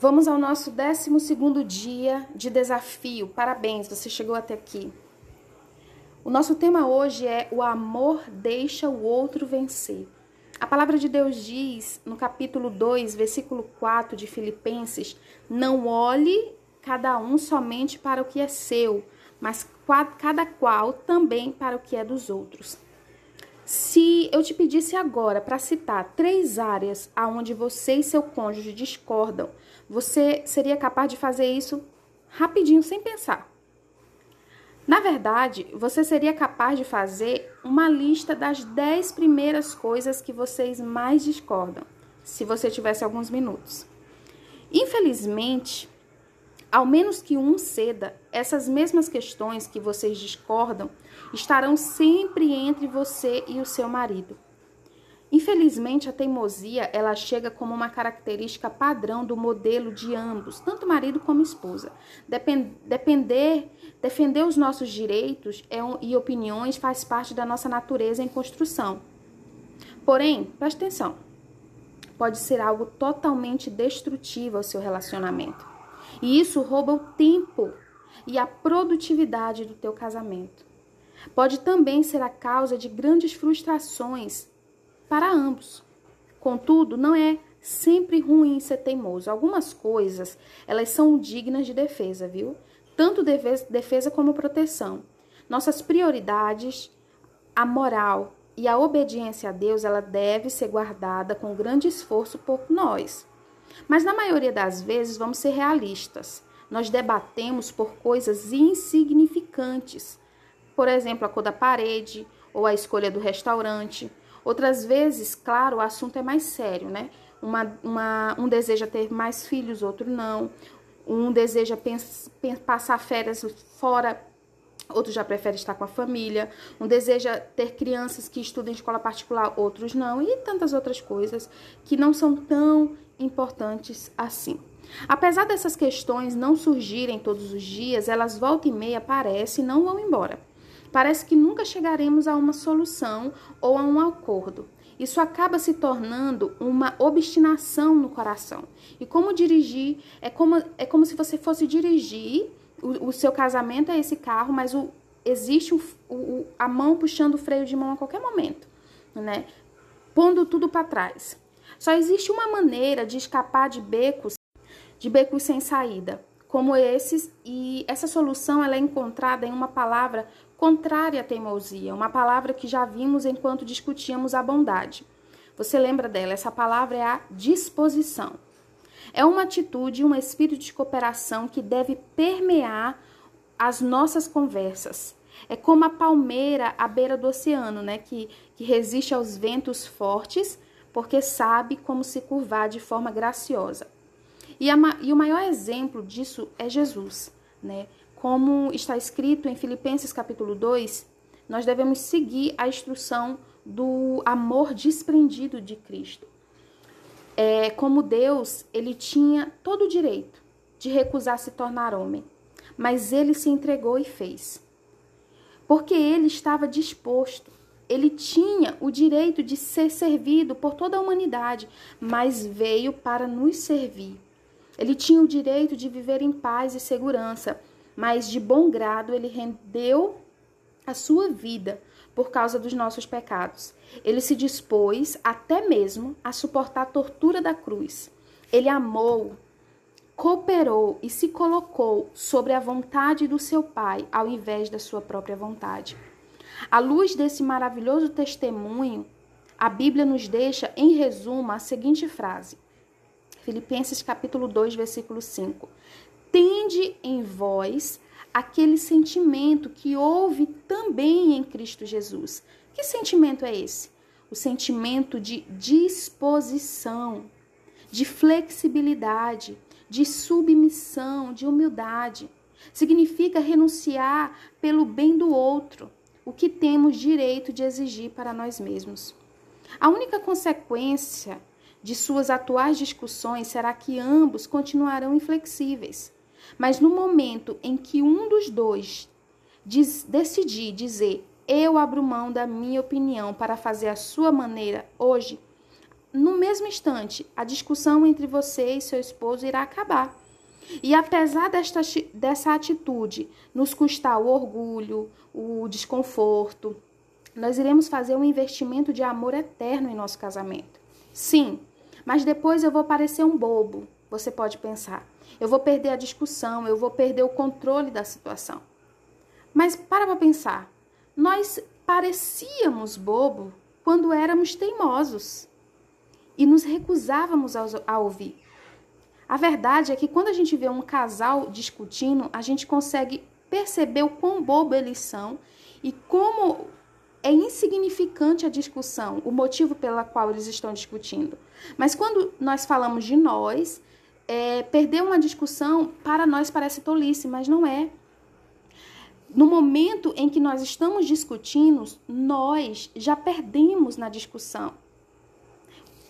Vamos ao nosso 12 dia de desafio. Parabéns, você chegou até aqui. O nosso tema hoje é o amor deixa o outro vencer. A palavra de Deus diz no capítulo 2, versículo 4 de Filipenses: Não olhe cada um somente para o que é seu, mas cada qual também para o que é dos outros. Se eu te pedisse agora para citar três áreas aonde você e seu cônjuge discordam, você seria capaz de fazer isso rapidinho, sem pensar. Na verdade, você seria capaz de fazer uma lista das dez primeiras coisas que vocês mais discordam, se você tivesse alguns minutos. Infelizmente, ao menos que um ceda, essas mesmas questões que vocês discordam estarão sempre entre você e o seu marido. Infelizmente, a teimosia ela chega como uma característica padrão do modelo de ambos, tanto marido como esposa. depender, defender os nossos direitos é e opiniões faz parte da nossa natureza em construção. Porém, preste atenção, pode ser algo totalmente destrutivo ao seu relacionamento. E isso rouba o tempo e a produtividade do teu casamento. Pode também ser a causa de grandes frustrações para ambos. Contudo, não é sempre ruim ser teimoso. Algumas coisas, elas são dignas de defesa, viu? Tanto defesa como proteção. Nossas prioridades, a moral e a obediência a Deus, ela deve ser guardada com grande esforço por nós. Mas na maioria das vezes, vamos ser realistas. Nós debatemos por coisas insignificantes. Por exemplo, a cor da parede ou a escolha do restaurante. Outras vezes, claro, o assunto é mais sério, né? Uma, uma, um deseja ter mais filhos, outro não. Um deseja passar férias fora outros já preferem estar com a família, um deseja ter crianças que estudam em escola particular, outros não, e tantas outras coisas que não são tão importantes assim. Apesar dessas questões não surgirem todos os dias, elas volta e meia aparecem e não vão embora. Parece que nunca chegaremos a uma solução ou a um acordo. Isso acaba se tornando uma obstinação no coração. E como dirigir, é como, é como se você fosse dirigir, o, o seu casamento é esse carro, mas o, existe o, o, a mão puxando o freio de mão a qualquer momento, né? Pondo tudo para trás. Só existe uma maneira de escapar de becos, de becos sem saída, como esses, e essa solução ela é encontrada em uma palavra contrária à teimosia, uma palavra que já vimos enquanto discutíamos a bondade. Você lembra dela? Essa palavra é a disposição. É uma atitude, um espírito de cooperação que deve permear as nossas conversas. É como a palmeira à beira do oceano, né? Que, que resiste aos ventos fortes porque sabe como se curvar de forma graciosa. E, a, e o maior exemplo disso é Jesus, né? Como está escrito em Filipenses capítulo 2, nós devemos seguir a instrução do amor desprendido de Cristo. É, como Deus, ele tinha todo o direito de recusar se tornar homem, mas ele se entregou e fez. Porque ele estava disposto ele tinha o direito de ser servido por toda a humanidade, mas veio para nos servir. Ele tinha o direito de viver em paz e segurança, mas de bom grado ele rendeu a sua vida por causa dos nossos pecados. Ele se dispôs até mesmo a suportar a tortura da cruz. Ele amou, cooperou e se colocou sobre a vontade do seu Pai ao invés da sua própria vontade. À luz desse maravilhoso testemunho, a Bíblia nos deixa, em resumo, a seguinte frase. Filipenses capítulo 2, versículo 5. Tende em vós aquele sentimento que houve também em Cristo Jesus. Que sentimento é esse? O sentimento de disposição, de flexibilidade, de submissão, de humildade. Significa renunciar pelo bem do outro o que temos direito de exigir para nós mesmos. A única consequência de suas atuais discussões será que ambos continuarão inflexíveis. Mas no momento em que um dos dois diz, decidir dizer eu abro mão da minha opinião para fazer a sua maneira hoje, no mesmo instante, a discussão entre você e seu esposo irá acabar. E apesar desta, dessa atitude nos custar o orgulho, o desconforto, nós iremos fazer um investimento de amor eterno em nosso casamento. Sim, mas depois eu vou parecer um bobo, você pode pensar. Eu vou perder a discussão, eu vou perder o controle da situação. Mas para para pensar. Nós parecíamos bobo quando éramos teimosos e nos recusávamos a ouvir. A verdade é que quando a gente vê um casal discutindo, a gente consegue perceber o quão bobo eles são e como é insignificante a discussão, o motivo pela qual eles estão discutindo. Mas quando nós falamos de nós, é, perder uma discussão para nós parece tolice, mas não é. No momento em que nós estamos discutindo, nós já perdemos na discussão.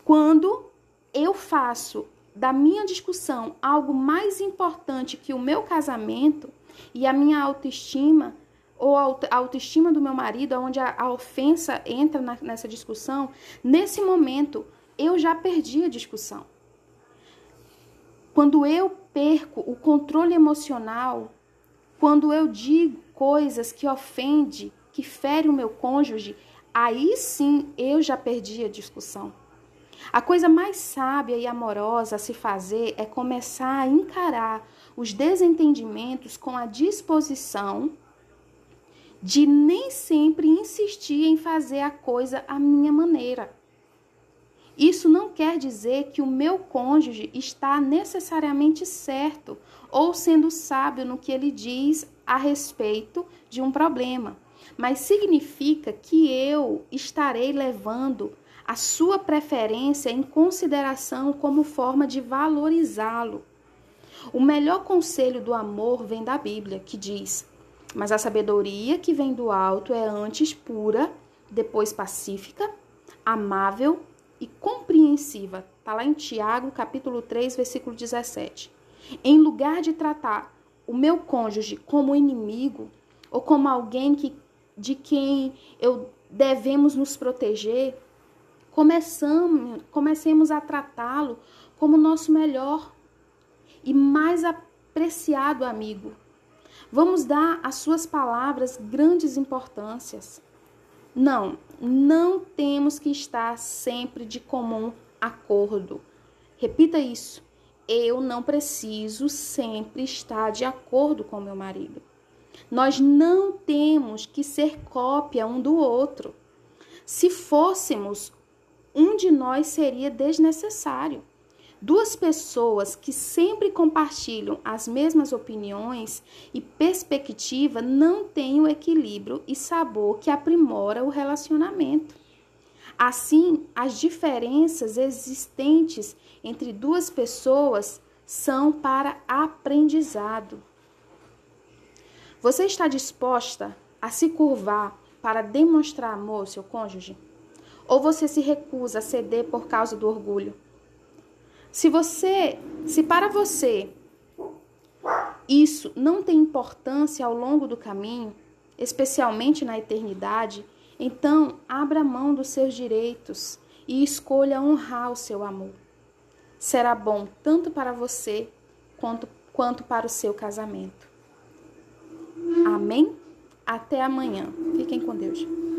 Quando eu faço da minha discussão algo mais importante que o meu casamento e a minha autoestima, ou a autoestima do meu marido, onde a, ofensa entra nessa discussão, nesse momento eu já perdi a discussão. Quando eu perco o controle emocional, quando eu digo coisas que ofende, que fere o meu cônjuge, aí sim eu já perdi a discussão. A coisa mais sábia e amorosa a se fazer é começar a encarar os desentendimentos com a disposição de nem sempre insistir em fazer a coisa à minha maneira. Isso não quer dizer que o meu cônjuge está necessariamente certo ou sendo sábio no que ele diz a respeito de um problema, mas significa que eu estarei levando a sua preferência em consideração como forma de valorizá-lo. O melhor conselho do amor vem da Bíblia, que diz: Mas a sabedoria que vem do alto é antes pura, depois pacífica, amável e compreensiva. Está lá em Tiago, capítulo 3, versículo 17. Em lugar de tratar o meu cônjuge como inimigo ou como alguém que, de quem eu devemos nos proteger, começamos, comecemos a tratá-lo como nosso melhor e mais apreciado amigo. Vamos dar às suas palavras grandes importâncias. Não, não temos que estar sempre de comum acordo. Repita isso. Eu não preciso sempre estar de acordo com meu marido. Nós não temos que ser cópia um do outro. Se fôssemos um de nós seria desnecessário. Duas pessoas que sempre compartilham as mesmas opiniões e perspectiva não têm o equilíbrio e sabor que aprimora o relacionamento. Assim, as diferenças existentes entre duas pessoas são para aprendizado. Você está disposta a se curvar para demonstrar amor ao seu cônjuge? ou você se recusa a ceder por causa do orgulho? Se você, se para você isso não tem importância ao longo do caminho, especialmente na eternidade, então abra mão dos seus direitos e escolha honrar o seu amor. Será bom tanto para você quanto, quanto para o seu casamento. Amém? Até amanhã. Fiquem com Deus.